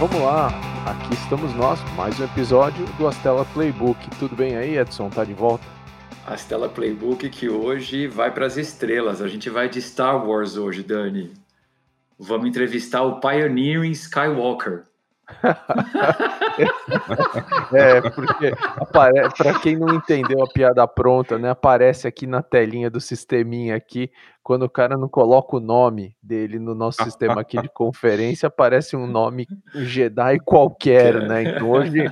vamos lá. Aqui estamos nós, mais um episódio do Astela Playbook. Tudo bem aí, Edson? Tá de volta? Astela Playbook que hoje vai para as estrelas. A gente vai de Star Wars hoje, Dani. Vamos entrevistar o Pioneering Skywalker. é, porque para quem não entendeu a piada pronta, né? Aparece aqui na telinha do sisteminha aqui, quando o cara não coloca o nome dele no nosso sistema aqui de conferência, aparece um nome Jedi qualquer, né? Então hoje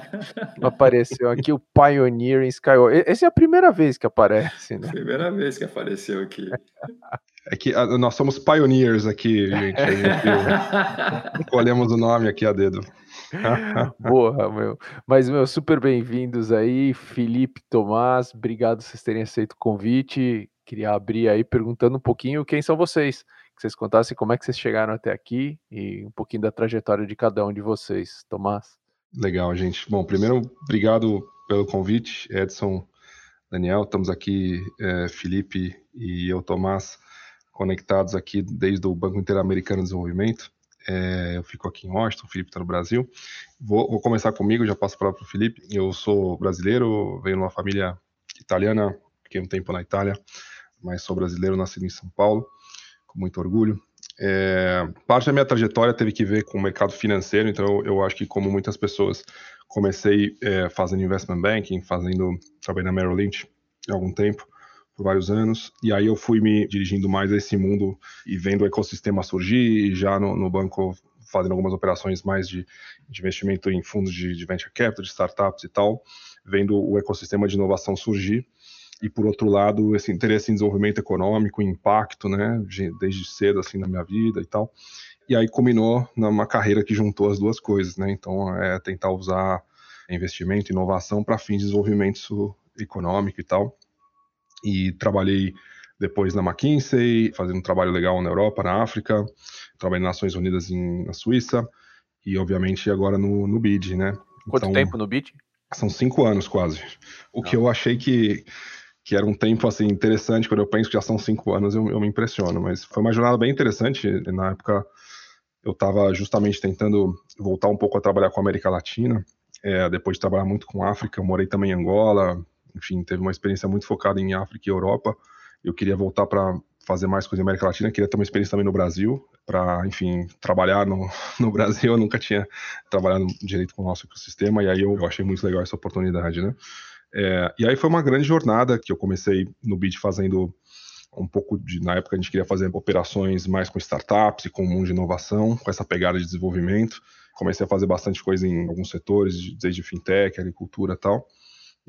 apareceu aqui o Pioneer em Skywalker. Essa é a primeira vez que aparece, né? Primeira vez que apareceu aqui. É que a, nós somos pioneers aqui, gente. A gente escolhemos o nome aqui a dedo. Boa, meu. Mas, meu, super bem-vindos aí, Felipe, Tomás, obrigado vocês terem aceito o convite. Queria abrir aí perguntando um pouquinho quem são vocês, que vocês contassem como é que vocês chegaram até aqui e um pouquinho da trajetória de cada um de vocês. Tomás. Legal, gente. Bom, primeiro, obrigado pelo convite, Edson, Daniel. Estamos aqui, é, Felipe e eu, Tomás, conectados aqui desde o Banco Interamericano de Desenvolvimento. É, eu fico aqui em Washington, o Felipe está no Brasil. Vou, vou, começar comigo, já passo para o Felipe. Eu sou brasileiro, venho de uma família italiana, fiquei um tempo na Itália, mas sou brasileiro, nascido em São Paulo, com muito orgulho. É, parte da minha trajetória teve que ver com o mercado financeiro, então eu, eu acho que, como muitas pessoas, comecei é, fazendo investment banking, fazendo, trabalhei na Merrill Lynch há algum tempo, por vários anos, e aí eu fui me dirigindo mais a esse mundo e vendo o ecossistema surgir, e já no, no banco fazendo algumas operações mais de, de investimento em fundos de, de, venture capital, de startups e tal, vendo o ecossistema de inovação surgir, e por outro lado, esse interesse em desenvolvimento econômico, impacto, né, desde cedo assim na minha vida e tal, e aí culminou numa carreira que juntou as duas coisas, né, então é tentar usar investimento, inovação para fins de desenvolvimento econômico e tal, e trabalhei depois na McKinsey, fazendo um trabalho legal na Europa, na África, trabalhei nas Nações Unidas em, na Suíça e, obviamente, agora no, no BID, né? Quanto então, tempo no BID? São cinco anos quase. O que eu achei que, que era um tempo assim interessante, quando eu penso que já são cinco anos, eu, eu me impressiono. Mas foi uma jornada bem interessante. Na época, eu estava justamente tentando voltar um pouco a trabalhar com a América Latina, é, depois de trabalhar muito com a África. Morei também em Angola, enfim, teve uma experiência muito focada em África e Europa. Eu queria voltar para fazer mais coisa em América Latina, queria ter uma experiência também no Brasil, para, enfim, trabalhar no, no Brasil. Eu nunca tinha trabalhado direito com o nosso ecossistema, e aí eu, eu achei muito legal essa oportunidade, né? É, e aí foi uma grande jornada que eu comecei no BID fazendo um pouco de. Na época a gente queria fazer operações mais com startups e com o mundo de inovação, com essa pegada de desenvolvimento. Comecei a fazer bastante coisa em alguns setores, desde fintech, agricultura e tal.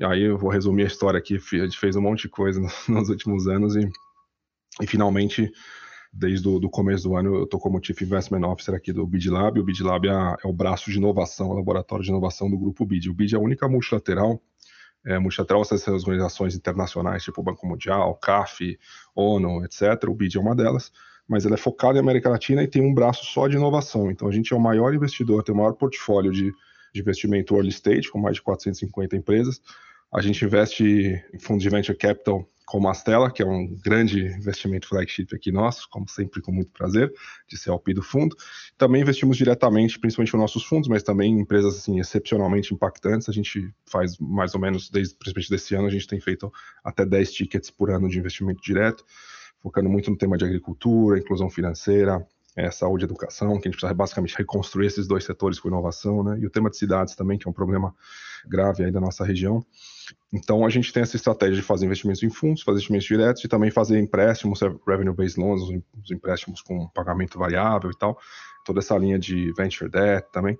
E aí eu vou resumir a história aqui. A gente fez um monte de coisa nos últimos anos e, e finalmente, desde o começo do ano, eu estou como Chief Investment Officer aqui do BID Lab. O BID Lab é, é, o braço de inovação, o laboratório de inovação do grupo BID. O BID é a única multilateral é, multilateral, essas organizações internacionais, tipo o Banco Mundial, CAF, ONU, etc. O BID é uma delas, mas ela é focada em América Latina e tem um braço só de inovação. Então a gente é o maior investidor, tem o maior portfólio de, de investimento early stage, com mais de 450 empresas. A gente investe em fundos de venture capital como a Stella, que é um grande investimento flagship aqui nosso, como sempre com muito prazer, de ser LP do fundo. Também investimos diretamente, principalmente nos nossos fundos, mas também em empresas assim, excepcionalmente impactantes. A gente faz mais ou menos, desde principalmente desse ano, a gente tem feito até 10 tickets por ano de investimento direto, focando muito no tema de agricultura, inclusão financeira, é, saúde e educação, que a gente precisa basicamente reconstruir esses dois setores com inovação, né? E o tema de cidades também, que é um problema grave aí da nossa região. Então, a gente tem essa estratégia de fazer investimentos em fundos, fazer investimentos diretos e também fazer empréstimos, revenue-based loans, os empréstimos com pagamento variável e tal, toda essa linha de venture debt também.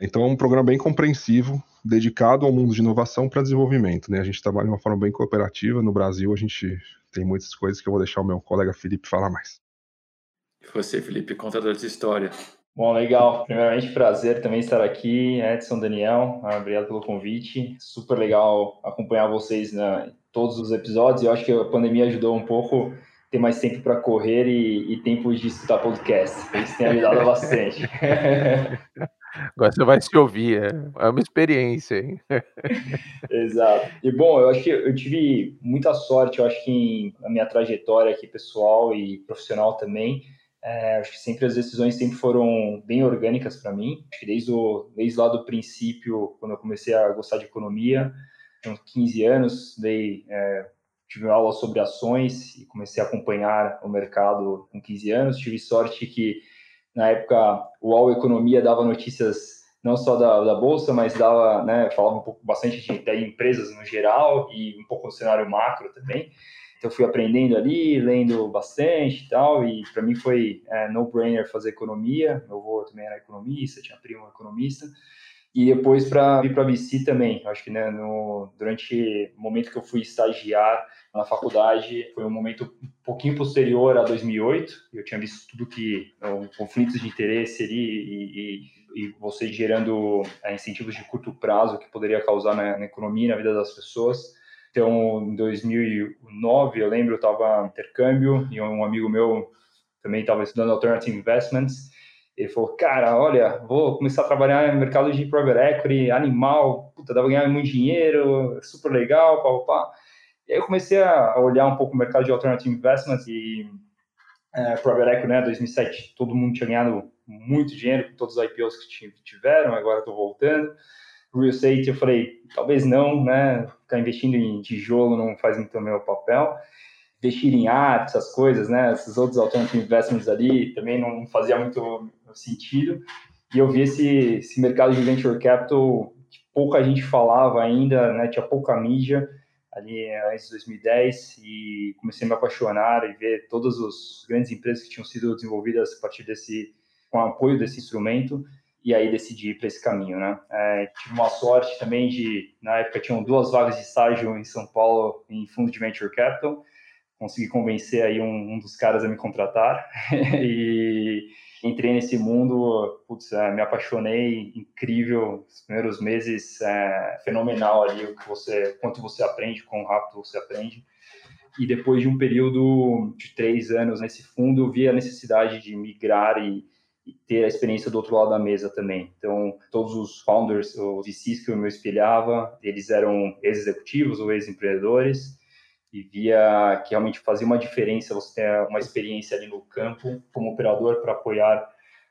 Então, é um programa bem compreensivo, dedicado ao mundo de inovação para desenvolvimento. Né? A gente trabalha de uma forma bem cooperativa. No Brasil, a gente tem muitas coisas que eu vou deixar o meu colega Felipe falar mais. E você, Felipe, conta da sua história. Bom, legal. Primeiramente, prazer também estar aqui, Edson, Daniel. Obrigado pelo convite. Super legal acompanhar vocês em todos os episódios. Eu acho que a pandemia ajudou um pouco ter mais tempo para correr e, e, tempo de escutar podcast. Isso tem ajudado bastante. Agora você vai se ouvir, é, é uma experiência, hein? Exato. E bom, eu acho que eu tive muita sorte, eu acho que na minha trajetória aqui pessoal e profissional também, É, acho que sempre as decisões sempre foram bem orgânicas para mim. Acho que desde, o, desde lá do princípio, quando eu comecei a gostar de economia, tinha uns 15 anos, dei, é, tive aula sobre ações e comecei a acompanhar o mercado com 15 anos. Tive sorte que, na época, o All Economia dava notícias não só da, da bolsa, mas dava, né, falava um pouco bastante de, de empresas no geral e um pouco do cenário macro também. Então fui aprendendo ali, lendo bastante e tal, e para mim foi é, no-brainer fazer economia. Meu avô também era economista, tinha primo economista. E depois para vir para a BC também. Acho que né, no, durante o momento que eu fui estagiar na faculdade, foi um momento um pouquinho posterior a 2008. Eu tinha visto tudo que o conflitos de interesse ali e, e, e você gerando é, incentivos de curto prazo que poderia causar na, na economia e na vida das pessoas. Então, em 2009, eu lembro, eu estava em intercâmbio e um amigo meu também estava estudando Alternative Investments. Ele falou, cara, olha, vou começar a trabalhar no mercado de private equity, animal, puta, dá ganhar muito dinheiro, super legal, pá, pá. E aí eu comecei a olhar um pouco o mercado de Alternative Investments e é, private equity, né, 2007, todo mundo tinha ganhado muito dinheiro com todos os IPOs que tiveram, agora estou voltando real estate, eu falei, talvez não, né? Ficar investindo em tijolo não faz muito meu papel. Investir em arte, essas coisas, né? Esses outros alternative investments ali também não fazia muito sentido. E eu vi esse, esse mercado de venture capital que pouca gente falava ainda, né? Tinha pouca mídia ali antes de 2010 e comecei a me apaixonar e ver todas as grandes empresas que tinham sido desenvolvidas a partir desse com o apoio desse instrumento e aí decidi ir para esse caminho, né? É, tive uma sorte também de, na época tinham duas vagas de estágio em São Paulo em fundo de venture capital, consegui convencer aí um, um dos caras a me contratar e entrei nesse mundo, putz, é, me apaixonei, incrível, os primeiros meses é, fenomenal ali o que você, quanto você aprende, quão rápido você aprende. E depois de um período de três anos nesse fundo, vi a necessidade de migrar e ter a experiência do outro lado da mesa também. Então, todos os founders, os VCs que eu me espelhava, eles eram ex-executivos ou ex-empreendedores e via que realmente fazia uma diferença você ter uma experiência ali no campo como operador para apoiar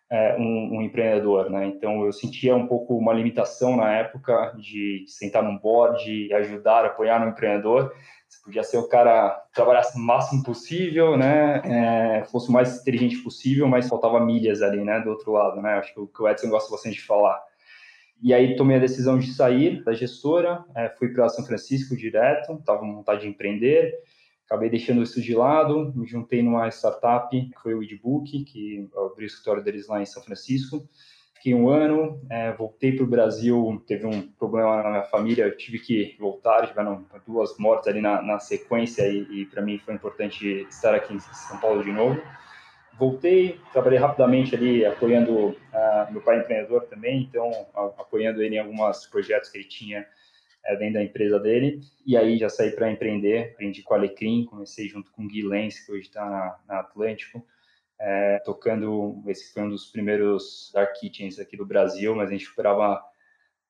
é, um, um, empreendedor, né? Então, eu sentia um pouco uma limitação na época de sentar num board ajudar, apoiar um empreendedor, podia ser o cara trabalhasse o máximo possível, né? É, fosse o mais inteligente possível, mas faltava milhas ali, né? Do outro lado, né? Acho que o, que o Edson gosta bastante de falar. E aí tomei a decisão de sair da gestora, é, fui para São Francisco direto, estava com vontade de empreender, acabei deixando isso de lado, me juntei numa startup que foi o Edbook, que abri o escritório deles lá em São Francisco, fiquei um ano, é, voltei para o Brasil, teve um problema na minha família, eu tive que voltar, tiveram duas mortes ali na, na sequência e, e para mim foi importante estar aqui em São Paulo de novo. Voltei, trabalhei rapidamente ali apoiando uh, meu pai empreendedor também, então apoiando ele em alguns projetos que ele tinha uh, dentro da empresa dele. E aí já saí para empreender, aprendi com a Alecrim, comecei junto com o Gui Lenz, que hoje está na, na Atlântico é, tocando. Esse foi um dos primeiros dark kitchens aqui do Brasil, mas a gente operava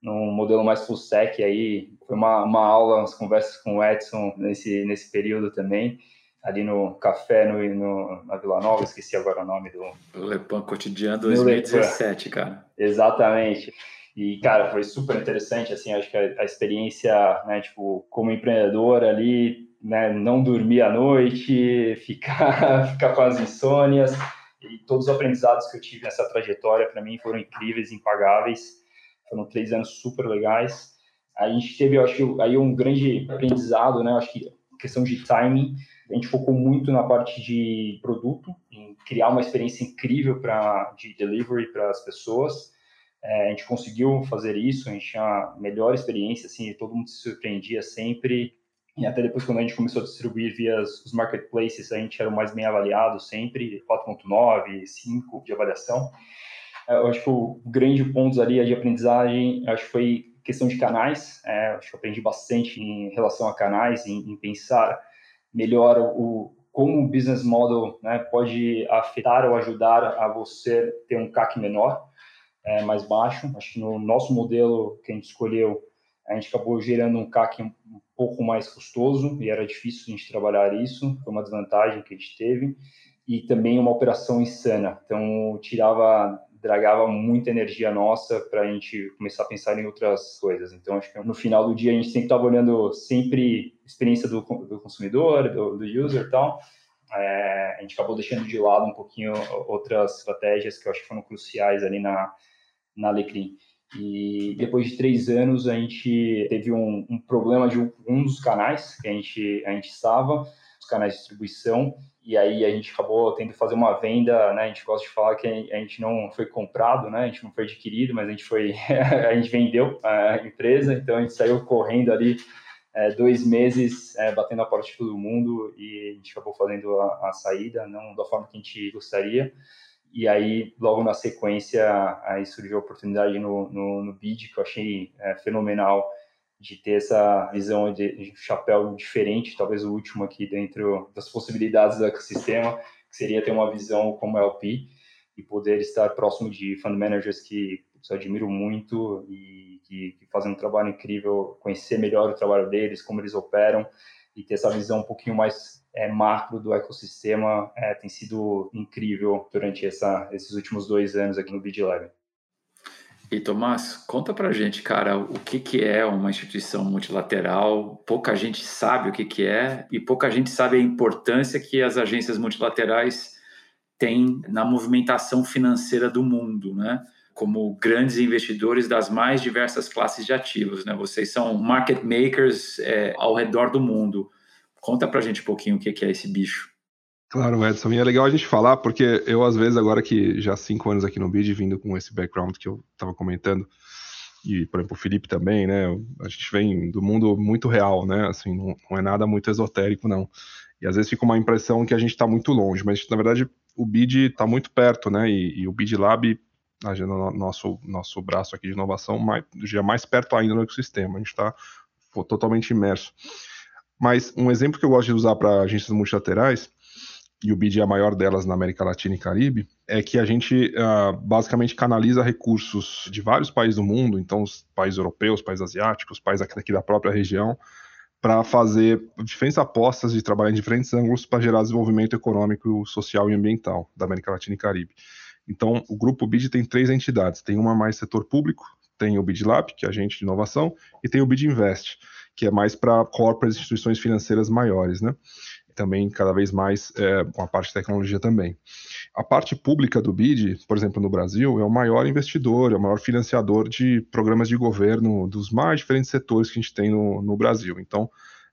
num modelo mais full stack. Aí foi uma, uma aula, umas conversas com o Edson nesse, nesse período também. Ali no café no, no, na Vila Nova, esqueci agora o nome do. Lepan Cotidiano 2017, cara. Exatamente. E, cara, foi super interessante, assim, acho que a, a experiência, né, tipo, como empreendedor ali, né, não dormir à noite, ficar, ficar com as insônias. E todos os aprendizados que eu tive nessa trajetória, para mim, foram incríveis, impagáveis. Foram três anos super legais. A gente teve, eu acho, aí um grande aprendizado, né? Acho que questão de timing. A gente focou muito na parte de produto, em criar uma experiência incrível para de delivery para as pessoas. É, a gente conseguiu fazer isso, a gente tinha a melhor experiência, assim, todo mundo se surpreendia sempre. E até depois, quando a gente começou a distribuir via os marketplaces, a gente era o mais bem avaliado sempre, 4.9, 5 de avaliação. É, eu acho que o grande ponto ali de aprendizagem, acho que foi questão de canais. É, acho que eu aprendi bastante em relação a canais, em, em pensar melhor o, como o business model né, pode afetar ou ajudar a você ter um CAC menor, é, mais baixo. Acho que no nosso modelo que a gente escolheu, a gente acabou gerando um CAC um pouco mais custoso e era difícil a gente trabalhar isso, foi uma desvantagem que a gente teve. e também uma operação insana. Então, tirava, dragava muita energia nossa para a gente começar a pensar em outras coisas. Então, acho que no final do dia a gente sempre estava olhando sempre experiência do, do consumidor, do, do user e tal. É, a gente acabou deixando de lado um pouquinho outras estratégias que eu acho que foram cruciais ali na, na Alecrim. E depois de três anos, a gente teve um, um problema de um, um, dos canais que a gente, a gente estava, os canais de distribuição, e aí a gente acabou tendo que fazer uma venda, né? A gente gosta de falar que a gente não foi comprado, né? A gente não foi adquirido, mas a gente foi, a gente vendeu a empresa, então a gente saiu correndo ali é, dois meses é, batendo a porta de todo mundo e a gente acabou fazendo a, a, saída, não da forma que a gente gostaria. E aí, logo na sequência, aí surgiu a oportunidade no, no, no BID, que eu achei é, fenomenal, de ter essa visão de, de chapéu diferente, talvez o último aqui dentro das possibilidades do ecossistema, que seria ter uma visão como LP e poder estar próximo de fund managers que eu admiro muito e que, que, fazem um trabalho incrível, conhecer melhor o trabalho deles, como eles operam e ter essa visão um pouquinho mais é, macro do ecossistema é, tem sido incrível durante essa, esses últimos dois anos aqui no BidLab. E Tomás, conta pra gente, cara, o que, que é uma instituição multilateral? Pouca gente sabe o que, que é e pouca gente sabe a importância que as agências multilaterais têm na movimentação financeira do mundo, né? Como grandes investidores das mais diversas classes de ativos, né? Vocês são market makers é, ao redor do mundo. Conta pra gente um pouquinho o que é esse bicho. Claro, Edson, e é legal a gente falar, porque eu, às vezes, agora que já há cinco anos aqui no BID, vindo com esse background que eu estava comentando, e, por exemplo, o Felipe também, né, a gente vem do mundo muito real, né, assim, não, não é nada muito esotérico, não. E às vezes fica uma impressão que a gente está muito longe, mas, na verdade, o BID está muito perto, né, e, e o BID Lab, a, nosso, nosso braço aqui de inovação, mais, já mais perto ainda no ecossistema, a gente está totalmente imerso. Mas um exemplo que eu gosto de usar para agências multilaterais e o BID é a maior delas na América Latina e Caribe, é que a gente uh, basicamente canaliza recursos de vários países do mundo, então os países europeus, países asiáticos, países aqui da própria região, para fazer diferentes apostas de trabalhar em diferentes ângulos para gerar desenvolvimento econômico, social e ambiental da América Latina e Caribe. Então, o grupo BID tem três entidades: tem uma mais setor público, tem o BID Lab, que é agente de inovação, e tem o BID Invest, que é mais para corporates instituições financeiras maiores, né? também cada vez mais é, com a parte de tecnologia também. A parte pública do BID, por exemplo, no Brasil, é o maior investidor, é o maior financiador de programas de governo dos mais diferentes setores que a gente tem no, no Brasil. Então,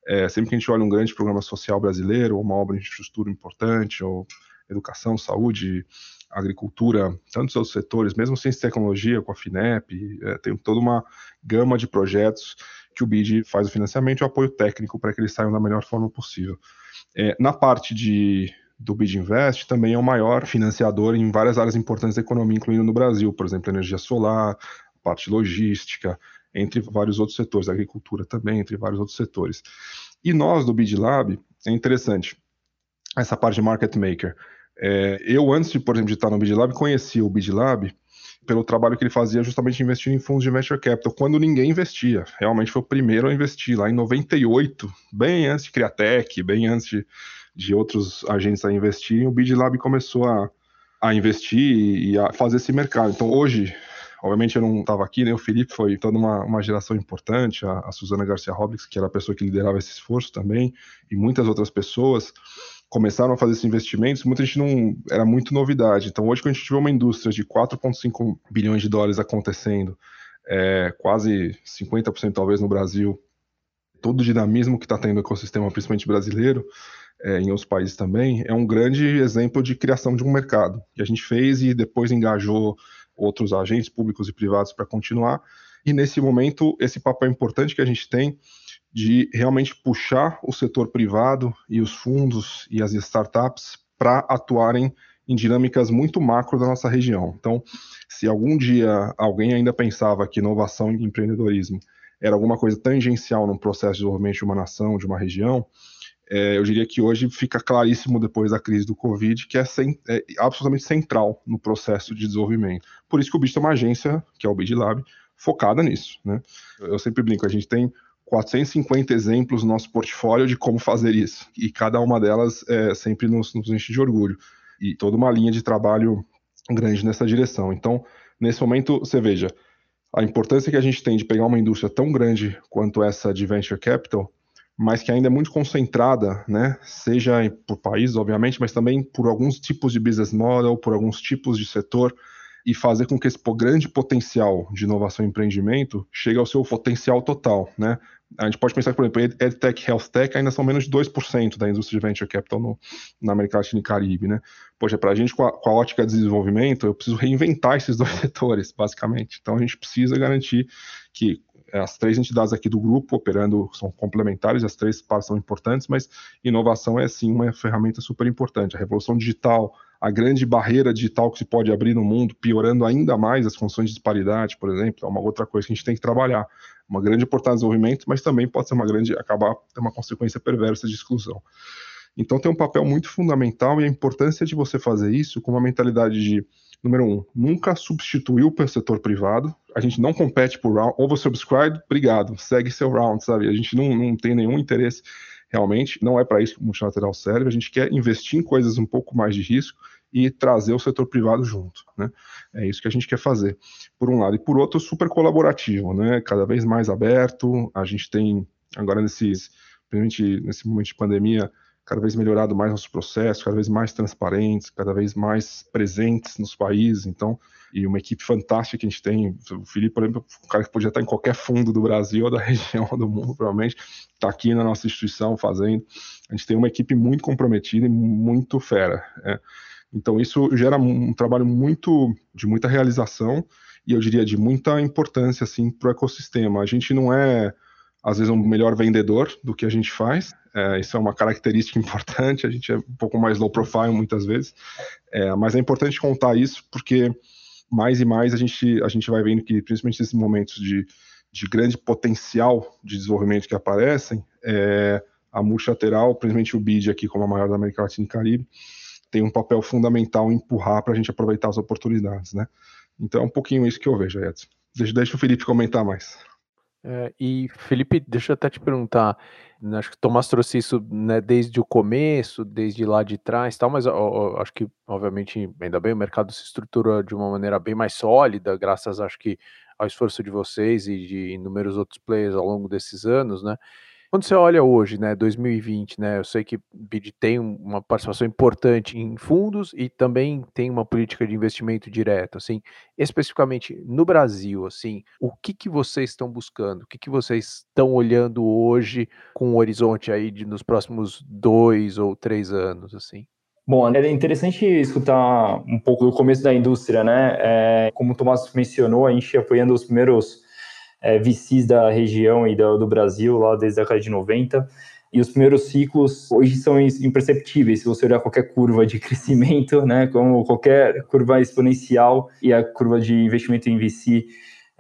é, sempre que a gente olha um grande programa social brasileiro, ou uma obra de infraestrutura importante, ou educação, saúde, agricultura, tantos outros setores, mesmo sem tecnologia, com a FINEP, é, tem toda uma gama de projetos que o BID faz o financiamento e o apoio técnico para que eles saiam da melhor forma possível. É, na parte de, do BID Invest, também é o maior financiador em várias áreas importantes da economia, incluindo no Brasil, por exemplo, energia solar, parte logística, entre vários outros setores, agricultura também, entre vários outros setores. E nós, do BID Lab, é interessante, essa parte de market maker. É, eu, antes, de, por exemplo, de estar no BID Lab, conhecia o BID Lab pelo trabalho que ele fazia justamente investindo em fundos de venture capital, quando ninguém investia. Realmente foi o primeiro a investir, lá em 98, bem antes de Criatec, bem antes de, de outros agentes a investirem, o Bid Lab começou a, a investir e a fazer esse mercado. Então hoje, obviamente eu não estava aqui, né? O Felipe foi toda uma, uma geração importante, a, a Suzana Garcia Robles, que era a pessoa que liderava esse esforço também, e muitas outras pessoas começaram a fazer esses investimentos, muita gente não era muito novidade. Então, hoje, quando a gente tiver uma indústria de 4,5 bilhões de dólares acontecendo, é, quase 50% talvez no Brasil, todo o dinamismo que está tendo no ecossistema, principalmente brasileiro, é, em outros países também, é um grande exemplo de criação de um mercado. Que a gente fez e depois engajou outros agentes públicos e privados para continuar. E nesse momento, esse papel importante que a gente tem de realmente puxar o setor privado e os fundos e as startups para atuarem em dinâmicas muito macro da nossa região. Então, se algum dia alguém ainda pensava que inovação e empreendedorismo era alguma coisa tangencial no processo de desenvolvimento de uma nação, de uma região, é, eu diria que hoje fica claríssimo depois da crise do Covid que é, sem, é, absolutamente central no processo de desenvolvimento. Por isso que o BID tem uma agência, que é o BID Lab, focada nisso. Né? Eu sempre brinco, a gente tem 450 exemplos no nosso portfólio de como fazer isso. E cada uma delas é, sempre nos, nos enche de orgulho. e toda uma linha de trabalho grande nessa direção. Então, nesse momento, você veja, a importância que a gente tem de pegar uma indústria tão grande quanto essa de venture capital, mas que ainda é muito concentrada, né? Seja por país, obviamente, mas também por alguns tipos de business model, por alguns tipos de setor, e fazer com que esse grande potencial de inovação e empreendimento chegue ao seu potencial total, né? A gente pode pensar que, por exemplo, EdTech e HealthTech ainda são menos de 2% da indústria de Venture Capital no, na América Latina e Caribe, né? Poxa, para a gente, com a, com a ótica de desenvolvimento, eu preciso reinventar esses dois setores, basicamente. Então, a gente precisa garantir que as três entidades aqui do grupo operando são complementares, as três partes são importantes, mas inovação é sim uma ferramenta super importante. A revolução digital, a grande barreira digital que se pode abrir no mundo, piorando ainda mais as funções de disparidade, por exemplo, é uma outra coisa que a gente tem que trabalhar. Uma grande oportunidade de desenvolvimento, mas também pode ser uma grande, acabar ter uma consequência perversa de exclusão. Então tem um papel muito fundamental e a importância de você fazer isso com uma mentalidade de Número um, nunca substituiu o setor privado. A gente não compete por round. Oversubscribed, obrigado, segue seu round, sabe? A gente não, não tem nenhum interesse realmente. Não é para isso que o multilateral serve. A gente quer investir em coisas um pouco mais de risco e trazer o setor privado junto, né? É isso que a gente quer fazer, por um lado. E por outro, super colaborativo, né? Cada vez mais aberto. A gente tem, agora nesses, nesse momento de pandemia, cada vez melhorado mais nossos processos, cada vez mais transparentes, cada vez mais presentes nos países, então, e uma equipe fantástica que a gente tem, o Felipe, por exemplo, um cara que podia estar em qualquer fundo do Brasil ou da região do mundo, provavelmente, está aqui na nossa instituição fazendo, a gente tem uma equipe muito comprometida e muito fera, é. Então isso gera um trabalho muito, de muita realização, e eu diria de muita importância, assim, para o ecossistema, a gente não é às vezes um melhor vendedor do que a gente faz. É, isso é uma característica importante. A gente é um pouco mais low profile muitas vezes, é, mas é importante contar isso porque mais e mais a gente a gente vai vendo que principalmente nesses momentos de, de grande potencial de desenvolvimento que aparecem, é, a multilateral, principalmente o BID aqui como a maior da América Latina e Caribe, tem um papel fundamental em empurrar para a gente aproveitar as oportunidades, né? Então é um pouquinho isso que eu vejo, Edson. Deixa, deixa o Felipe comentar mais. É, e Felipe, deixa eu até te perguntar, né, acho que o Tomás trouxe isso né, desde o começo, desde lá de trás, tal, mas ó, ó, acho que obviamente ainda bem o mercado se estrutura de uma maneira bem mais sólida, graças acho que ao esforço de vocês e de inúmeros outros players ao longo desses anos, né? Quando você olha hoje, né, 2020, né, eu sei que BID tem uma participação importante em fundos e também tem uma política de investimento direto, assim, especificamente no Brasil, assim, o que que vocês estão buscando? O que que vocês estão olhando hoje com um horizonte aí de nos próximos dois ou três anos, assim? Bom, é interessante escutar um pouco do começo da indústria, né? É, como o Tomás mencionou, a gente apoiando os primeiros é, VCs da região e do, do Brasil, lá desde a década de 90. E os primeiros ciclos hoje são imperceptíveis se você olhar qualquer curva de crescimento, né, como qualquer curva exponencial e a curva de investimento em VC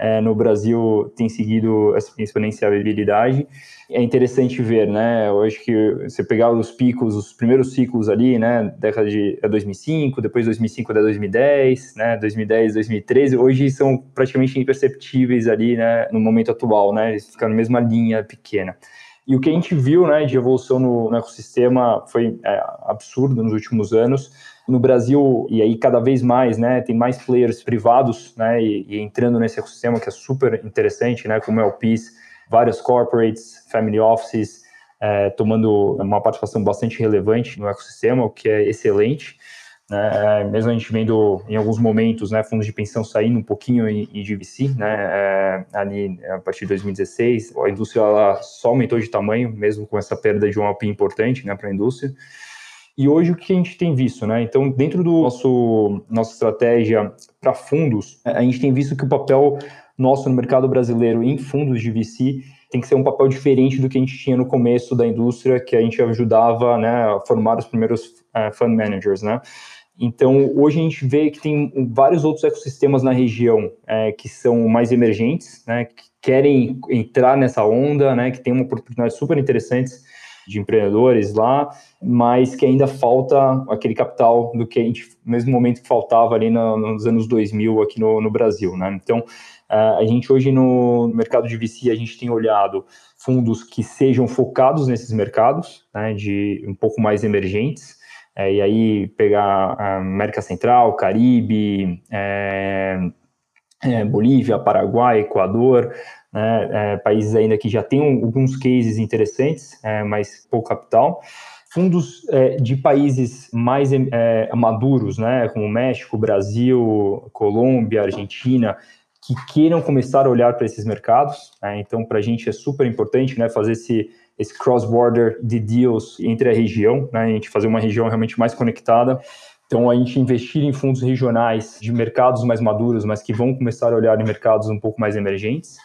é, no Brasil tem seguido essa exponencialidade. É interessante ver, né? Acho que você pegar os picos, os primeiros ciclos ali, né? Década de 2005, é depois 2005 até 2010, né? 2010, 2013, hoje são praticamente imperceptíveis ali, né? No momento atual, né? Eles ficam na mesma linha pequena. E o que a gente viu, né, de evolução no, no ecossistema foi é, absurdo nos últimos anos no Brasil, e aí cada vez mais, né, tem mais players privados, né, e, e entrando nesse ecossistema que é super interessante, né, como é o PIS, vários corporates, family offices, é, tomando uma participação bastante relevante no ecossistema, o que é excelente. Né, é, mesmo a gente vendo em alguns momentos, né, fundos de pensão saindo um pouquinho em, em GVC, né, é, ali a partir de 2016, a indústria ela só aumentou de tamanho, mesmo com essa perda de um LP importante, né, para a indústria. E hoje o que a gente tem visto, né? Então, dentro do nosso nossa estratégia para fundos, a gente tem visto que o papel nosso no mercado brasileiro em fundos de VC tem que ser um papel diferente do que a gente tinha no começo da indústria, que a gente ajudava né, a formar os primeiros uh, fund managers, né? Então, hoje a gente vê que tem vários outros ecossistemas na região é, que são mais emergentes, né, que querem entrar nessa onda, né, que tem uma oportunidade super interessantes de empreendedores lá, mas que ainda falta aquele capital do que a gente, no mesmo momento que faltava ali no, nos anos 2000 aqui no, no Brasil, né? Então, uh, a gente hoje no mercado de VC, a gente tem olhado fundos que sejam focados nesses mercados, né, de um pouco mais emergentes, É, e aí pegar América Central, Caribe, é, é, Bolívia, Paraguai, Equador, né, é, países ainda que já têm alguns cases interessantes, é, mas pouco capital. Fundos é, de países mais maduros, né, como México, Brasil, Colômbia, Argentina, que queiram começar a olhar para esses mercados. Né? Então, para a gente é super importante né, fazer esse, esse cross-border de deals entre a região, né? a gente fazer uma região realmente mais conectada. Então, a gente investir em fundos regionais de mercados mais maduros, mas que vão começar a olhar em mercados um pouco mais emergentes.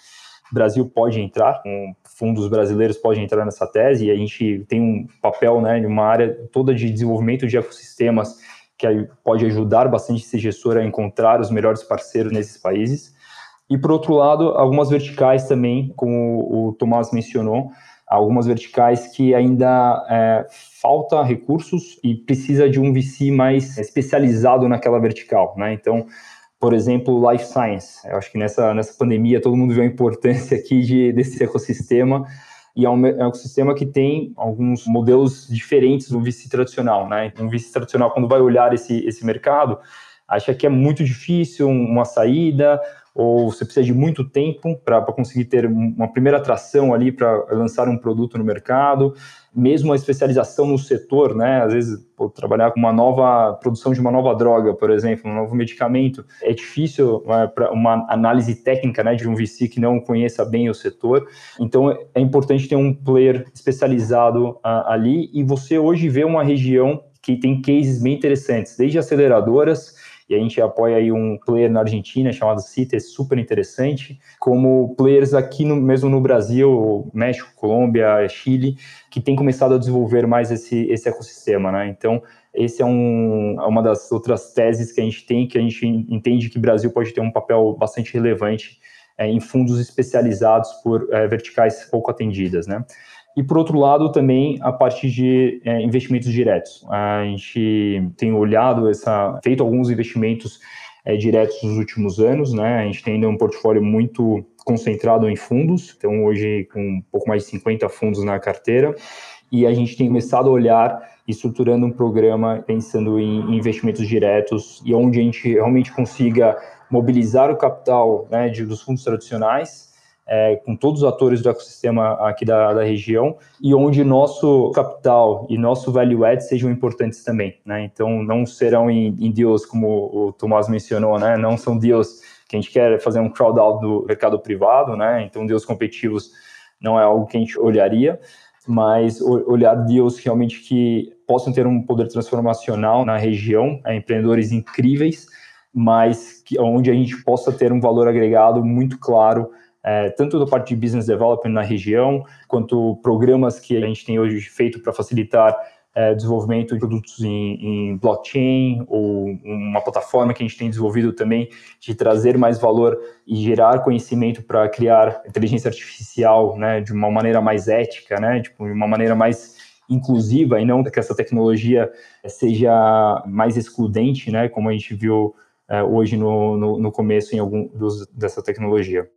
Brasil pode entrar, com fundos brasileiros podem entrar nessa tese, e a gente tem um papel, né, uma área toda de desenvolvimento de ecossistemas que pode ajudar bastante esse gestor a encontrar os melhores parceiros nesses países. E, por outro lado, algumas verticais também, como o Tomás mencionou, algumas verticais que ainda é, falta recursos e precisa de um VC mais especializado naquela vertical, né? Então, por exemplo, life science. Eu acho que nessa, nessa pandemia todo mundo viu a importância aqui de, desse ecossistema e é um, é um ecossistema que tem alguns modelos diferentes do VC tradicional, né? Um VC tradicional, quando vai olhar esse, esse mercado, acha que é muito difícil uma saída, ou você precisa de muito tempo para conseguir ter uma primeira atração ali para lançar um produto no mercado, mesmo a especialização no setor, né? Às vezes, pô, trabalhar com uma nova produção de uma nova droga, por exemplo, um novo medicamento, é difícil é, para uma análise técnica, né, de um VC que não conheça bem o setor. Então, é importante ter um player especializado a, ali e você hoje vê uma região que tem cases bem interessantes, desde aceleradoras e a gente apoia aí um player na Argentina chamado CITES, é super interessante, como players aqui no, mesmo no Brasil, México, Colômbia, Chile, que tem começado a desenvolver mais esse, esse ecossistema, né? Então, esse é um, é uma das outras teses que a gente tem, que a gente entende que o Brasil pode ter um papel bastante relevante é, em fundos especializados por é, verticais pouco atendidas, né? E, por outro lado, também a parte de é, investimentos diretos. A gente tem olhado, essa, feito alguns investimentos é, diretos nos últimos anos, né? A gente tem ainda um portfólio muito concentrado em fundos, então hoje com um pouco mais de 50 fundos na carteira, e a gente tem começado a olhar estruturando um programa pensando em investimentos diretos e onde a gente realmente consiga mobilizar o capital né, de, dos fundos tradicionais é, com todos os atores do ecossistema aqui da, da, região e onde nosso capital e nosso value add sejam importantes também, né? Então, não serão em, em deals como o Tomás mencionou, né? Não são deals que a gente quer fazer um crowd out do mercado privado, né? Então, deals competitivos não é algo que a gente olharia, mas olhar deals realmente que possam ter um poder transformacional na região, é, empreendedores incríveis, mas que, onde a gente possa ter um valor agregado muito claro é, tanto da parte de business development na região, quanto programas que a gente tem hoje feito para facilitar é, desenvolvimento de produtos em, em, blockchain, ou uma plataforma que a gente tem desenvolvido também de trazer mais valor e gerar conhecimento para criar inteligência artificial né, de uma maneira mais ética, né, tipo, de uma maneira mais inclusiva e não que essa tecnologia seja mais excludente, né, como a gente viu é, hoje no, no, no, começo em algum dos, dessa tecnologia.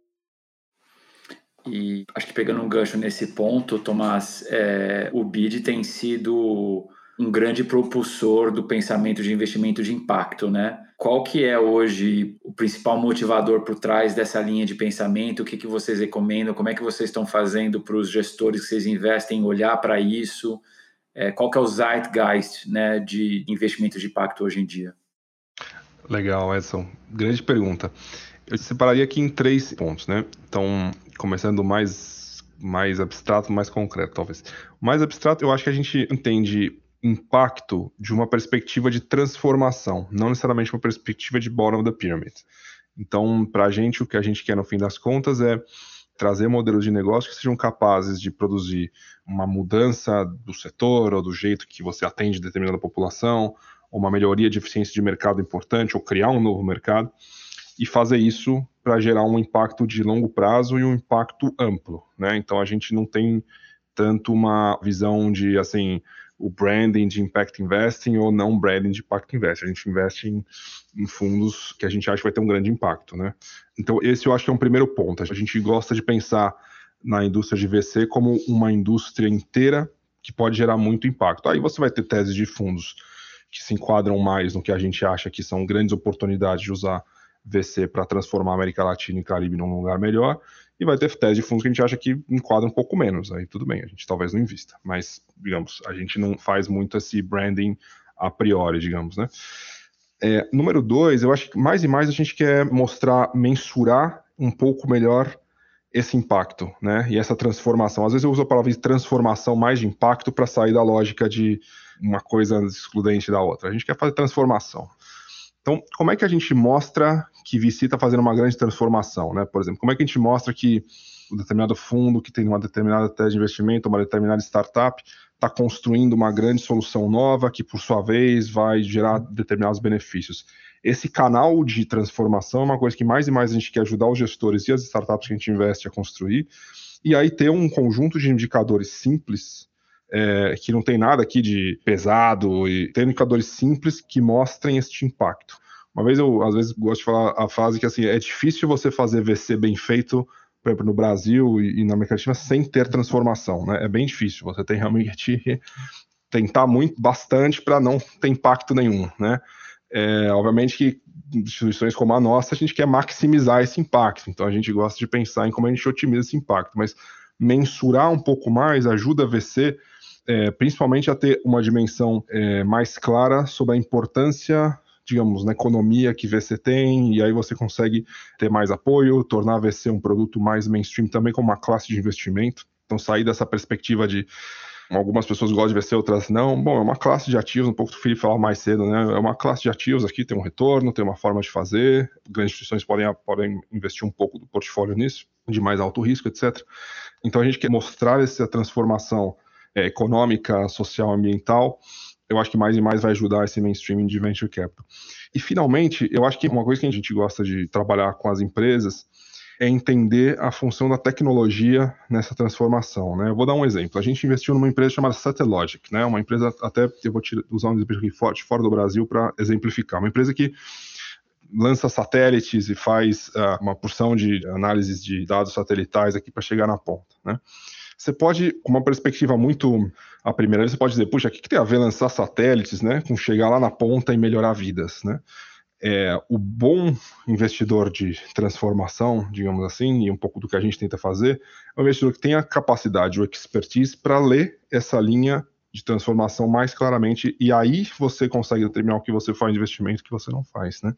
E acho que pegando um gancho nesse ponto, Tomás, é, o BID tem sido um grande propulsor do pensamento de investimento de impacto, né? Qual que é hoje o principal motivador por trás dessa linha de pensamento? O que, que vocês recomendam? Como é que vocês estão fazendo para os gestores que vocês investem olhar para isso? É, qual que é o zeitgeist né, de investimento de impacto hoje em dia? Legal, Edson. Grande pergunta. Eu separaria aqui em três pontos, né? Então, começando mais, mais abstrato, mais concreto, talvez. Mais abstrato, eu acho que a gente entende impacto de uma perspectiva de transformação, não necessariamente uma perspectiva de bottom the pyramid. Então, para a gente, o que a gente quer no fim das contas é trazer modelos de negócio que sejam capazes de produzir uma mudança do setor ou do jeito que você atende determinada população, uma melhoria de eficiência de mercado importante, ou criar um novo mercado e fazer isso para gerar um impacto de longo prazo e um impacto amplo, né? Então a gente não tem tanto uma visão de assim o branding de impact investing ou não branding de impact investing. A gente investe em, em, fundos que a gente acha que vai ter um grande impacto, né? Então esse eu acho que é um primeiro ponto. A gente gosta de pensar na indústria de VC como uma indústria inteira que pode gerar muito impacto. Aí você vai ter teses de fundos que se enquadram mais no que a gente acha que são grandes oportunidades de usar VC para transformar a América Latina e Caribe num lugar melhor, e vai ter tese de fundos que a gente acha que enquadra um pouco menos. Aí tudo bem, a gente talvez não invista, mas, digamos, a gente não faz muito esse branding a priori, digamos, né? É, número dois, eu acho que mais e mais a gente quer mostrar, mensurar um pouco melhor esse impacto, né? E essa transformação. Às vezes eu uso a palavra de transformação mais de impacto para sair da lógica de uma coisa excludente da outra. A gente quer fazer transformação. Então, como é que a gente mostra que VC está fazendo uma grande transformação, né? Por exemplo, como é que a gente mostra que um determinado fundo que tem uma determinada tese de investimento, uma determinada startup, está construindo uma grande solução nova que, por sua vez, vai gerar determinados benefícios. Esse canal de transformação é uma coisa que mais e mais a gente quer ajudar os gestores e as startups que a gente investe a construir, e aí ter um conjunto de indicadores simples é, que não tem nada aqui de pesado e ter indicadores simples que mostrem este impacto. Uma vez eu, às vezes, gosto de falar a frase que assim, é difícil você fazer VC bem feito, por exemplo, no Brasil e, na América Latina, sem ter transformação, né? É bem difícil. Você tem realmente tentar muito, bastante para não ter impacto nenhum, né? É, obviamente que instituições como a nossa, a gente quer maximizar esse impacto, então a gente gosta de pensar em como a gente otimiza esse impacto, mas mensurar um pouco mais ajuda a VC é, principalmente a ter uma dimensão é, mais clara sobre a importância, digamos, na economia que VC tem, e aí você consegue ter mais apoio, tornar a VC um produto mais mainstream também como uma classe de investimento. Então, sair dessa perspectiva de algumas pessoas gostam de VC, outras não. Bom, é uma classe de ativos, um pouco do Felipe falou mais cedo, né? É uma classe de ativos aqui, tem um retorno, tem uma forma de fazer. Grandes instituições podem, podem investir um pouco do portfólio nisso, de mais alto risco, etc. Então a gente quer mostrar essa transformação é, econômica, social, ambiental, eu acho que mais e mais vai ajudar esse mainstream de venture capital. E finalmente, eu acho que uma coisa que a gente gosta de trabalhar com as empresas é entender a função da tecnologia nessa transformação. Né? Eu vou dar um exemplo. A gente investiu numa empresa chamada Satellogic, né? uma empresa, até eu vou usar um exemplo aqui forte, fora do Brasil para exemplificar. Uma empresa que lança satélites e faz uh, uma porção de análises de dados satelitais aqui para chegar na ponta. Né? Você pode, com uma perspectiva muito a primeira, você pode dizer, puxa, o que, que tem a ver lançar satélites, né, com chegar lá na ponta e melhorar vidas, né? É, o bom investidor de transformação, digamos assim, e um pouco do que a gente tenta fazer, é um investidor que tem a capacidade, o expertise para ler essa linha de transformação mais claramente, e aí você consegue determinar o que você faz investimento e o que você não faz, né?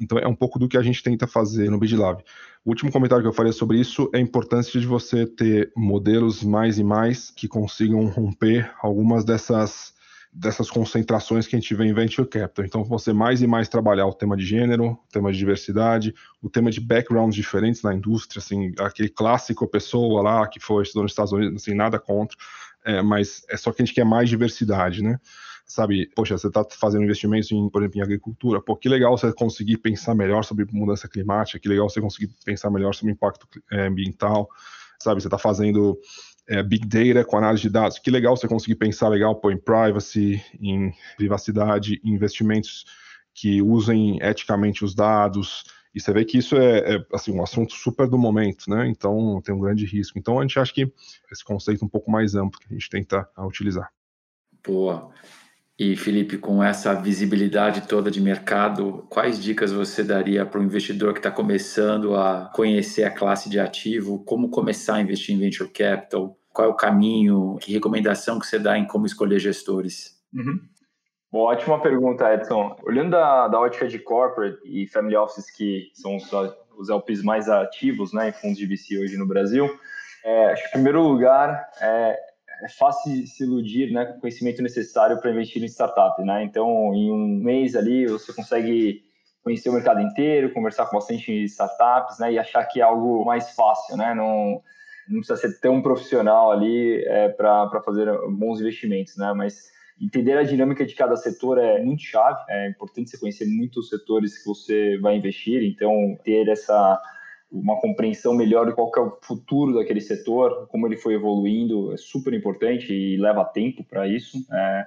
Então é um pouco do que a gente tenta fazer no BidLab. O último comentário que eu faria sobre isso é a importância de você ter modelos mais e mais que consigam romper algumas dessas dessas concentrações que a gente vê em venture capital. Então, você mais e mais trabalhar o tema de gênero, o tema de diversidade, o tema de backgrounds diferentes na indústria, assim, aquele clássico pessoa lá que foi estudou nos Estados Unidos, assim, nada contra, é, mas é só que a gente quer mais diversidade, né? Sabe, poxa, você está fazendo investimentos, em, por exemplo, em agricultura, pô, que legal você conseguir pensar melhor sobre mudança climática, que legal você conseguir pensar melhor sobre impacto é, ambiental, sabe, você está fazendo é, Big Data com análise de dados, que legal você conseguir pensar legal pô, em privacy, em privacidade, em investimentos que usem eticamente os dados, e você vê que isso é, é, assim, um assunto super do momento, né? Então tem um grande risco. Então a gente acha que esse conceito é um pouco mais amplo que a gente tenta utilizar. Boa. E Felipe, com essa visibilidade toda de mercado, quais dicas você daria para o investidor que está começando a conhecer a classe de ativo? Como começar a investir em venture capital? Qual é o caminho? Que recomendação que você dá em como escolher gestores? Uhum. Bom, ótima pergunta, Edson. Olhando da, da ótica de corporate e family offices, que são os, os LPs mais ativos né, em fundos de VC hoje no Brasil, é, acho que, em primeiro lugar, é, é fácil se iludir né, com o conhecimento necessário para investir em startup. Né? Então, em um mês ali, você consegue conhecer o mercado inteiro, conversar com bastante startups né, e achar que é algo mais fácil. Né? Não, não precisa ser tão profissional ali é, para fazer bons investimentos. Né? Mas entender a dinâmica de cada setor é muito chave. É importante você conhecer muitos setores que você vai investir. Então, ter essa uma compreensão melhor de qual é o futuro daquele setor, como ele foi evoluindo, é super importante e leva tempo para isso. É,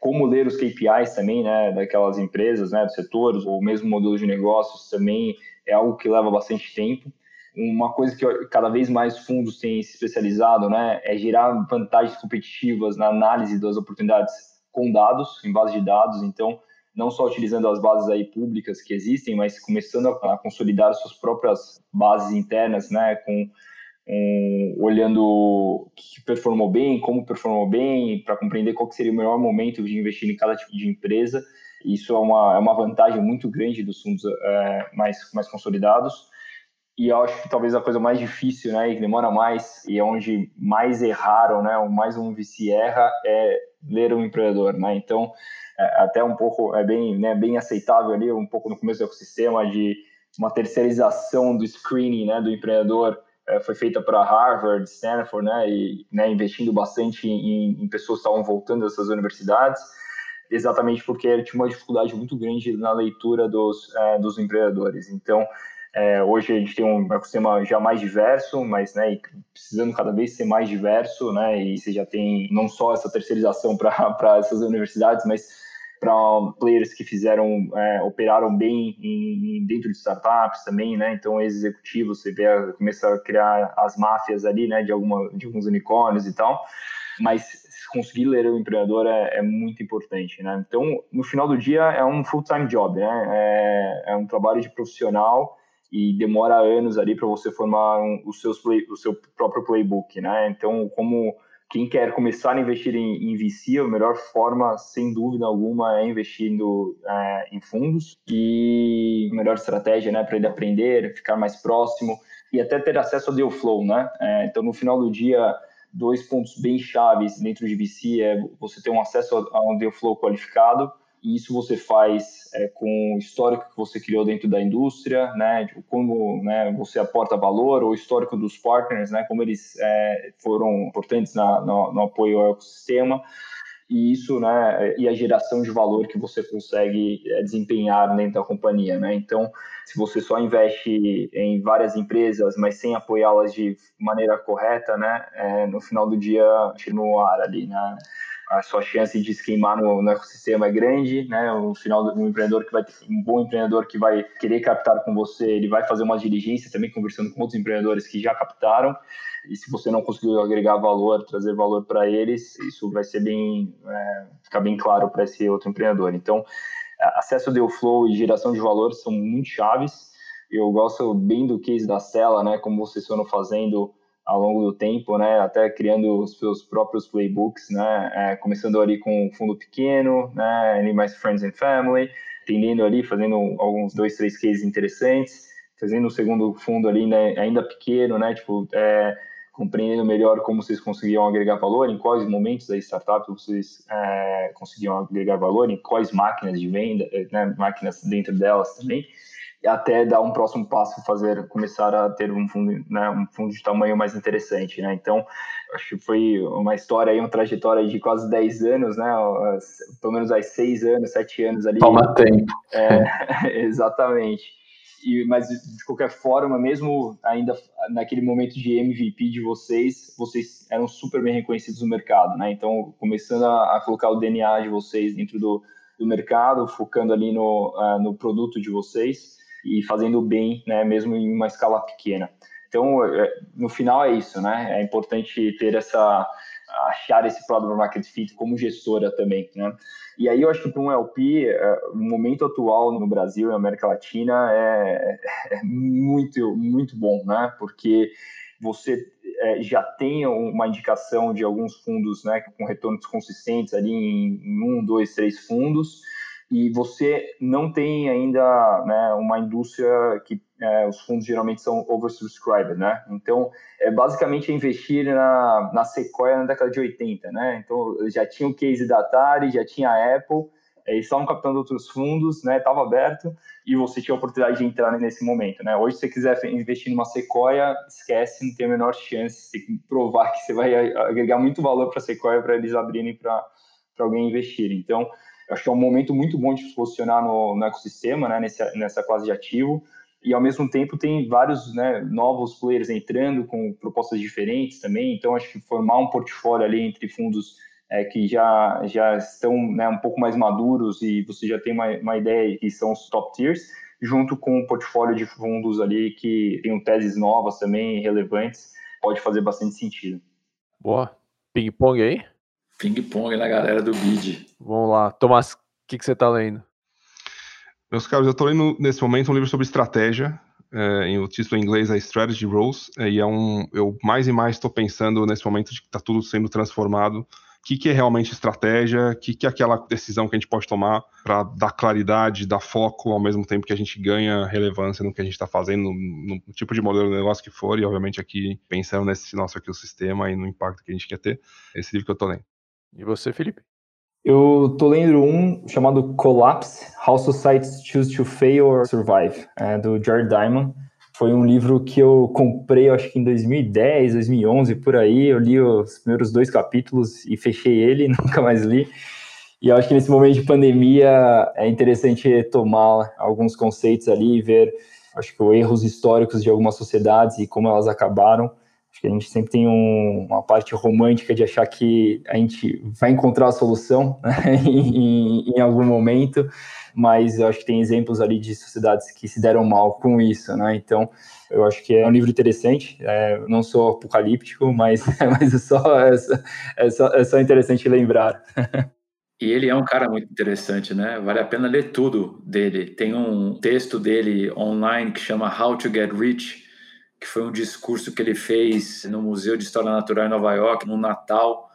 como ler os KPIs também, né, daquelas empresas, né, dos setores, ou mesmo modelo de negócios também é algo que leva bastante tempo. Uma coisa que cada vez mais fundos têm se especializado, né, é gerar vantagens competitivas na análise das oportunidades com dados, em base de dados, então não só utilizando as bases aí públicas que existem, mas começando a, consolidar suas próprias bases internas, né, com um, olhando o que performou bem, como performou bem, para compreender qual seria o melhor momento de investir em cada tipo de empresa. Isso é uma, é uma vantagem muito grande dos fundos é, mais, mais consolidados. E eu acho que talvez a coisa mais difícil, né, e que demora mais, e é onde mais erraram, né, o mais um VC erra, é ler um empreendedor, né? Então, é, até um pouco, é bem, né, bem aceitável ali, um pouco no começo do ecossistema, de uma terceirização do screening, né, do empreendedor, é, foi feita para Harvard, Stanford, né, e né, investindo bastante em, em pessoas que estavam voltando dessas universidades, exatamente porque tinha uma dificuldade muito grande na leitura dos, é, dos empreendedores. Então, é, hoje a gente tem um ecossistema já mais diverso, mas né, precisando cada vez ser mais diverso, né, e você já tem não só essa terceirização para essas universidades, mas para players que fizeram, é, operaram bem em, dentro de startups também, né? Então, executivos, você vê, começa a criar as máfias ali, né? De, alguma, de alguns unicórnios e tal. Mas conseguir ler o empreendedor é, é, muito importante, né? Então, no final do dia, é um full-time job, né? É, é, um trabalho de profissional e demora anos ali para você formar um, os seus play, o seu próprio playbook, né? Então, como quem quer começar a investir em, em VC, a melhor forma, sem dúvida alguma, é investindo é, em fundos e a melhor estratégia, né, para ele aprender, ficar mais próximo e até ter acesso ao deal flow, né? É, então, no final do dia, dois pontos bem chaves dentro de VC é você ter um acesso a um deal flow qualificado e isso você faz é, com o histórico que você criou dentro da indústria, né, tipo, como né, você aporta valor, o histórico dos partners, né, como eles é, foram importantes na, no, no, apoio ao ecossistema, e isso, né, e a geração de valor que você consegue é, desempenhar dentro da companhia, né, então, se você só investe em várias empresas, mas sem apoiá-las de maneira correta, né, é, no final do dia, no ar ali, né, a sua chance de se queimar no, no ecossistema é grande, né? O final do um empreendedor que vai um bom empreendedor que vai querer captar com você, ele vai fazer uma diligência também conversando com outros empreendedores que já captaram. E se você não conseguiu agregar valor, trazer valor para eles, isso vai ser bem é, ficar bem claro para esse outro empreendedor. Então, acesso deal flow e geração de valor são muito chaves. Eu gosto bem do case da Cela, né? Como vocês foram fazendo ao longo do tempo, né, até criando os seus próprios playbooks, né, é, começando ali com um fundo pequeno, né, ali mais friends and family, tendendo ali, fazendo alguns dois, três cases interessantes, fazendo o segundo fundo ali, né, ainda pequeno, né, tipo, é, compreendendo melhor como vocês conseguiam agregar valor, em quais momentos da startup vocês é, conseguiam agregar valor, em quais máquinas de venda, né, máquinas dentro delas também, até dar um próximo passo, fazer começar a ter um fundo, né, um fundo de tamanho mais interessante, né? Então, acho que foi uma história aí, uma trajetória de quase 10 anos, né? Pelo menos aí 6 anos, 7 anos ali. Toma tempo. É, exatamente. E, mas de qualquer forma, mesmo ainda naquele momento de MVP de vocês, vocês eram super bem reconhecidos no mercado, né? Então, começando a, a colocar o DNA de vocês dentro do, do mercado, focando ali no, uh, no produto de vocês e fazendo bem, né, mesmo em uma escala pequena. Então, é, no final é isso, né? É importante ter essa achar esse product market fit como gestora também, né? E aí eu acho que para um LP, é, o momento atual no Brasil e na América Latina é, é muito, muito bom, né? Porque você é, já tem uma indicação de alguns fundos, né, com retornos consistentes ali em um, dois, três fundos, e você não tem ainda né, uma indústria que é, os fundos geralmente são oversubscribed, né? Então, é basicamente investir na, na Sequoia na década de 80, né? Então, já tinha o case da Atari, já tinha a Apple, é, eles estavam captando outros fundos, né? Estava aberto e você tinha a oportunidade de entrar nesse momento, né? Hoje, se você quiser investir numa Sequoia, esquece, não tem a menor chance. Tem que provar que você vai agregar muito valor para a Sequoia para eles abrirem para alguém investir. Então, acho que é um momento muito bom de se posicionar no, no ecossistema, né, nessa, nessa classe de ativo, e ao mesmo tempo tem vários né, novos players entrando com propostas diferentes também, então acho que formar um portfólio ali entre fundos é, que já, já estão né, um pouco mais maduros e você já tem uma, uma ideia que são os top tiers, junto com um portfólio de fundos ali que tem teses novas também, relevantes, pode fazer bastante sentido. Boa. Ping-pong aí? Ping-pong na galera do BID. Vamos lá. Tomás, o que, que você está lendo? Meus caros, eu estou lendo nesse momento um livro sobre estratégia. É, o título em inglês é Strategy Rules, é, e é um, eu mais e mais estou pensando nesse momento de que está tudo sendo transformado que, que é realmente estratégia, o que, que é aquela decisão que a gente pode tomar para dar claridade, dar foco, ao mesmo tempo que a gente ganha relevância no que a gente está fazendo, no, no, tipo de modelo de negócio que for, e obviamente aqui pensando nesse nosso aqui o sistema e no impacto que a gente quer ter. Esse livro que eu estou lendo. E você, Felipe? Eu tô lendo um chamado Collapse: How Societies Choose to Fail or Survive, é, do Jared Diamond. Foi um livro que eu comprei, acho que em 2010, 2011, por aí. Eu li os primeiros dois capítulos e fechei ele, nunca mais li. E eu acho que nesse momento de pandemia é interessante retomar alguns conceitos ali e ver, acho que, os erros históricos de algumas sociedades e como elas acabaram. Acho que a gente sempre tem um, uma parte romântica de achar que a gente vai encontrar a solução né, em, em algum momento mas eu acho que tem exemplos ali de sociedades que se deram mal com isso, né? Então, eu acho que é um livro interessante. É, não sou apocalíptico, mas, mas é, é, só, é, só, é só interessante lembrar. E ele é um cara muito interessante, né? Vale a pena ler tudo dele. Tem um texto dele online que chama How to Get Rich, que foi um discurso que ele fez no Museu de História Natural em Nova York, no Natal,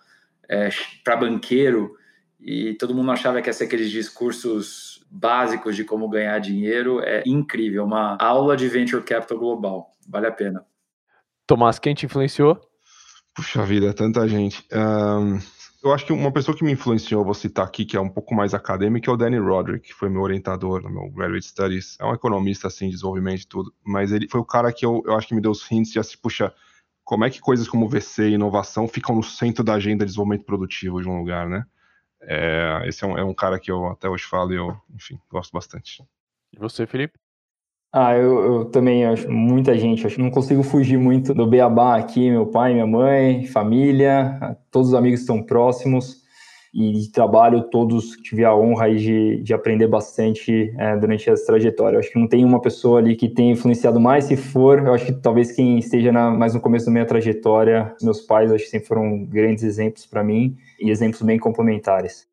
é, para banqueiro. E todo mundo achava que ia ser aqueles discursos básicos de como ganhar dinheiro é incrível. Uma aula de Venture Capital Global. Vale a pena. Tomás, quem te influenciou? Puxa vida, tanta gente. Um, eu acho que uma pessoa que me influenciou, vou citar aqui, que é um pouco mais acadêmica, é o Danny Roderick, que foi meu orientador no meu Graduate Studies. É um economista, assim, de desenvolvimento e tudo. Mas ele foi o cara que eu, eu acho que me deu os hints de assim, puxa, como é que coisas como VC e inovação ficam no centro da agenda de desenvolvimento produtivo de um lugar, né? É, esse é um, é um, cara que eu até hoje falo e eu, enfim, gosto bastante. E você, Felipe? Ah, eu, eu também acho muita gente, acho não consigo fugir muito do beabá aqui, meu pai, minha mãe, família, todos os amigos estão próximos e de trabalho todos tive a honra de, de aprender bastante é, durante essa trajetória. Eu acho que não tem uma pessoa ali que tenha influenciado mais, se for, eu acho que talvez quem esteja na, mais no começo da minha trajetória, meus pais, acho que sempre foram grandes exemplos para mim e exemplos bem complementares.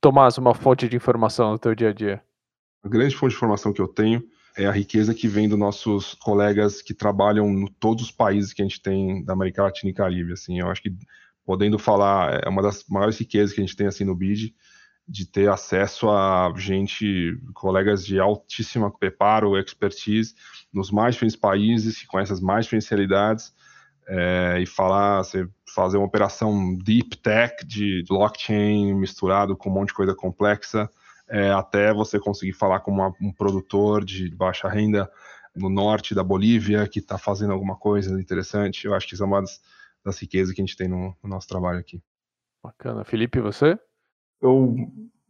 Tomás, uma fonte de informação no teu dia a dia. A grande fonte de informação que eu tenho é a riqueza que vem dos nossos colegas que trabalham em todos os países que a gente tem da América Latina e Caribe. Assim, eu acho que podendo falar, é uma das maiores riquezas que a gente tem assim no BID, de ter acesso a gente, colegas de altíssima preparo, expertise, nos mais diferentes países, que conhecem as mais diferentes realidades, é, e falar, você fazer uma operação deep tech de blockchain misturado com um monte de coisa complexa, é, até você conseguir falar com uma, um produtor de baixa renda no norte da Bolívia que está fazendo alguma coisa interessante. Eu acho que isso é uma das das riquezas que a gente tem no, no nosso trabalho aqui. Bacana. Felipe, você? Eu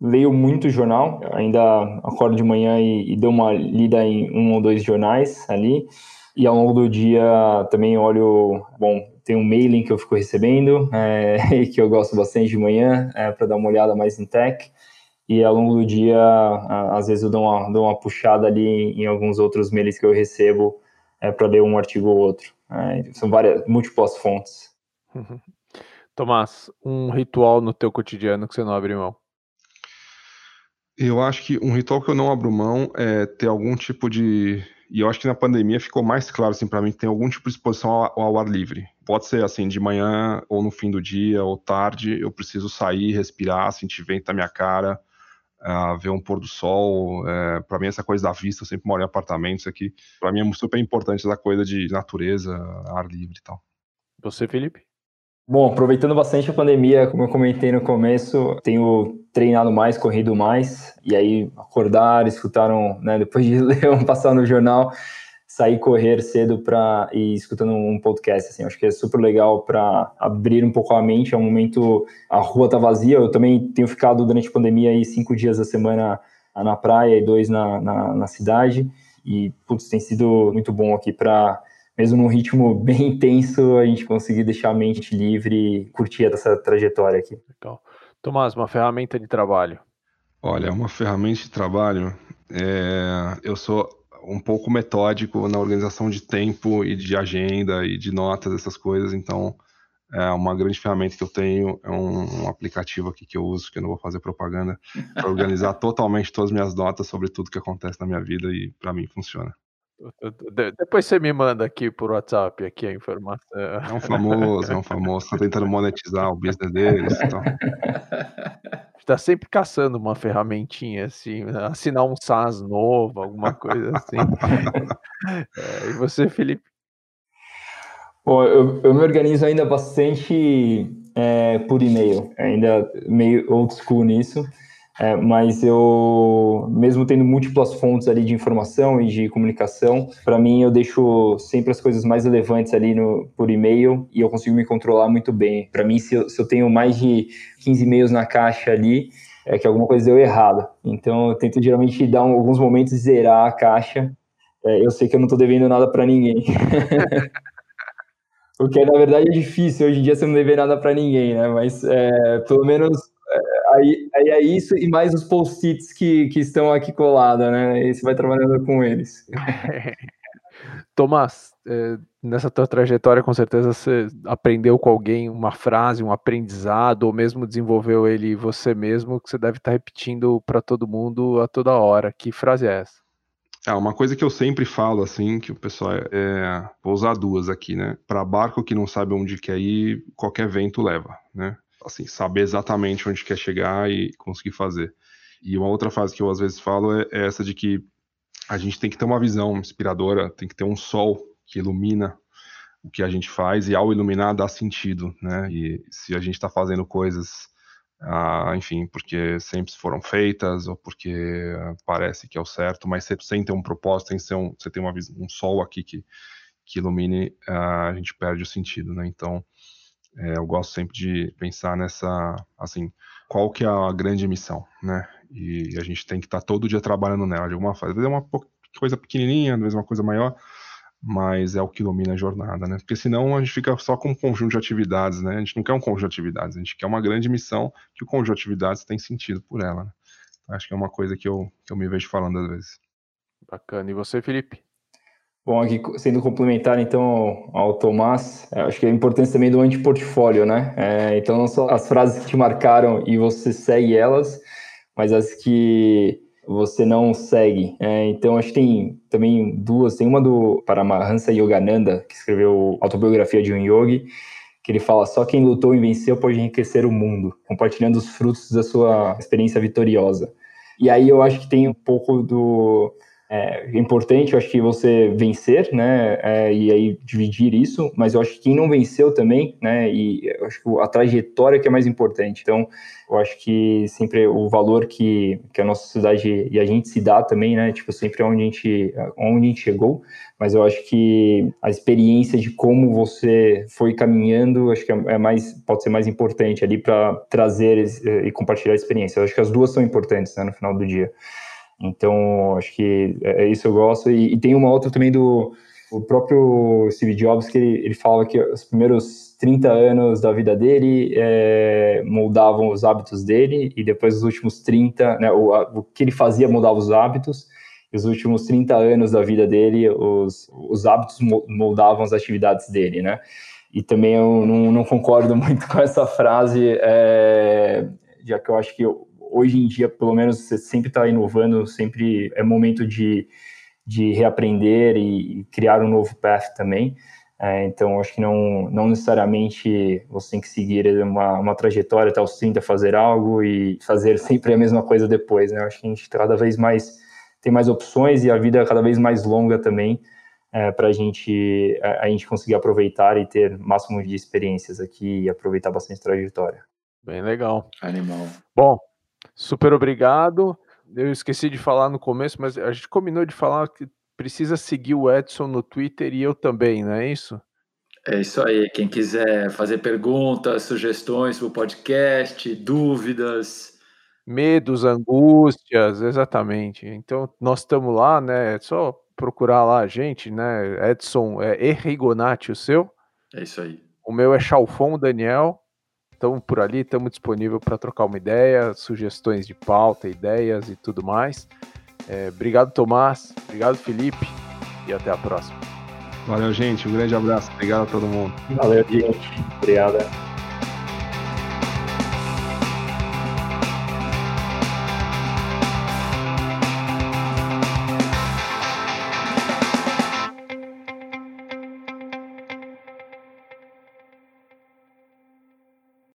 leio muito jornal, ainda acordo de manhã e, e dou uma lida em um ou dois jornais ali. E ao longo do dia também olho, bom, tem um mailing que eu fico recebendo, é, que eu gosto bastante de manhã, é, para dar uma olhada mais em tech. E ao longo do dia, às vezes eu dou uma, dou uma puxada ali em, em alguns outros mails que eu recebo é, para ler um artigo ou outro. É, são várias, múltiplas fontes. Uhum. Tomás, um ritual no teu cotidiano que você não abre mão? Eu acho que um ritual que eu não abro mão é ter algum tipo de. E eu acho que na pandemia ficou mais claro assim para mim que tem algum tipo de exposição ao, ao, ar livre. Pode ser assim de manhã ou no fim do dia ou tarde. Eu preciso sair, respirar, sentir vento na minha cara, uh, ver um pôr do sol. É, para mim, essa coisa da vista, eu sempre moro em apartamentos aqui. Para mim é super importante essa coisa de natureza, ar livre e tal. Você, Felipe? Bom, aproveitando bastante a pandemia, como eu comentei no começo, tenho treinado mais, corrido mais, e aí acordar, escutaram, né, depois de ler um passar no jornal, sair correr cedo para ir escutando um podcast assim. Acho que é super legal para abrir um pouco a mente. É um momento a rua tá vazia. Eu também tenho ficado durante a pandemia aí cinco dias da semana na praia e dois na, na, na cidade. E putz, tem sido muito bom aqui para mesmo num ritmo bem intenso a gente conseguir deixar a mente livre e curtir essa trajetória aqui. Legal. Tomás uma ferramenta de trabalho. Olha uma ferramenta de trabalho é, eu sou um pouco metódico na organização de tempo e de agenda e de notas, essas coisas. Então, é uma grande ferramenta que eu tenho, é um, um aplicativo aqui que eu uso, que eu não vou fazer propaganda, para organizar totalmente todas as minhas notas sobre tudo que acontece na minha vida e para mim funciona. Depois você me manda aqui por WhatsApp aqui a informação. É um famoso, é um famoso, tá tentando monetizar o business deles. Então. Está sempre caçando uma ferramentinha assim, assinar um SaaS novo, alguma coisa assim. é, e você, Felipe? Bom, eu, eu me organizo ainda bastante é, por e-mail, ainda meio old school nisso. É, mas eu, mesmo tendo múltiplas fontes ali de informação e de comunicação, para mim eu deixo sempre as coisas mais relevantes ali no, por e-mail e eu consigo me controlar muito bem. Para mim, se eu, se eu tenho mais de 15 e-mails na caixa ali, é que alguma coisa deu errado. Então eu tento geralmente dar um, alguns momentos zerar a caixa. É, eu sei que eu não estou devendo nada para ninguém. Porque na verdade é difícil hoje em dia você não dever nada para ninguém, né? Mas é, pelo menos aí, aí é isso e mais os post-its que, que estão aqui colados, né? E você vai trabalhando com eles. Tomás, é, nessa tua trajetória, com certeza você aprendeu com alguém uma frase, um aprendizado, ou mesmo desenvolveu ele você mesmo, que você deve estar repetindo para todo mundo a toda hora. Que frase é essa? É, uma coisa que eu sempre falo, assim, que o pessoal é. é vou usar duas aqui, né? Para barco que não sabe onde quer ir, qualquer vento leva, né? Assim, saber exatamente onde quer chegar e conseguir fazer. E uma outra frase que eu às vezes falo é, é essa de que a gente tem que ter uma visão inspiradora, tem que ter um sol que ilumina o que a gente faz e ao iluminar dá sentido, né? E se a gente está fazendo coisas, ah, enfim, porque sempre foram feitas ou porque parece que é o certo, mas sem ter um propósito, sem ser um, você tem uma, um sol aqui que, que ilumine, ah, a gente perde o sentido, né? Então, é, eu gosto sempre de pensar nessa, assim, qual que é a grande missão, né? E a gente tem que estar tá todo dia trabalhando nela de alguma forma. Às vezes é uma coisa pequenininha, às vezes uma coisa maior, mas é o que ilumina a jornada, né? Porque senão a gente fica só com um conjunto de atividades, né? A gente não quer um conjunto de atividades, a gente quer uma grande missão que o conjunto de atividades tem sentido por ela. Né? Então, acho que é uma coisa que eu, que eu me vejo falando às vezes. Bacana. E você, Felipe? Bom, aqui sendo complementar então ao Tomás, é, acho que a importância também do antiportfólio, né? É, então não só as frases que te marcaram e você segue elas, mas as que você não segue. É, então acho que tem também duas, tem uma do Paramahansa Yogananda, que escreveu Autobiografia de um Yogi, que ele fala só quem lutou e venceu pode enriquecer o mundo, compartilhando os frutos da sua experiência vitoriosa. E aí eu acho que tem um pouco do é importante, eu acho que você vencer, né, é, e aí dividir isso, mas eu acho que quem não venceu também, né, e eu acho que a trajetória que é mais importante. Então, eu acho que sempre o valor que, que a nossa sociedade e a gente se dá também, né, tipo, sempre onde a gente, onde a gente chegou, mas eu acho que a experiência de como você foi caminhando, acho que é, é mais, pode ser mais importante ali para trazer e compartilhar a experiência. Eu acho que as duas são importantes, né, no final do dia. Então, acho que é, é isso eu gosto. E, e, tem uma outra também do o próprio Steve Jobs, que ele, ele fala que os primeiros 30 anos da vida dele é, moldavam os hábitos dele, e depois os últimos 30, né, o, o que ele fazia moldava os hábitos, e os últimos 30 anos da vida dele, os, os hábitos moldavam as atividades dele, né? E também eu não, não concordo muito com essa frase, é, já que eu acho que hoje em dia, pelo menos, você sempre está inovando, sempre é momento de, de reaprender e, criar um novo path também. É, então, acho que não, não necessariamente você tem que seguir uma, uma trajetória até os 30, fazer algo e fazer sempre a mesma coisa depois, né? Acho que a gente cada vez mais tem mais opções e a vida é cada vez mais longa também é, para gente, a, a gente conseguir aproveitar e ter máximo de experiências aqui e aproveitar bastante trajetória. Bem legal. Animal. Bom, Super obrigado. Eu esqueci de falar no começo, mas a gente combinou de falar que precisa seguir o Edson no Twitter e eu também, não é isso? É isso aí. Quem quiser fazer perguntas, sugestões para o podcast, dúvidas. Medos, angústias, exatamente. Então, nós estamos lá, né? É só procurar lá a gente, né? Edson é Errigonati o seu. É isso aí. O meu é Chalfon Daniel estamos por ali, estamos disponível para trocar uma ideia, sugestões de pauta, ideias e tudo mais. É, obrigado, Tomás. Obrigado, Felipe. E até a próxima. Valeu, gente. Um grande abraço. Obrigado a todo mundo. Valeu, gente. Obrigado.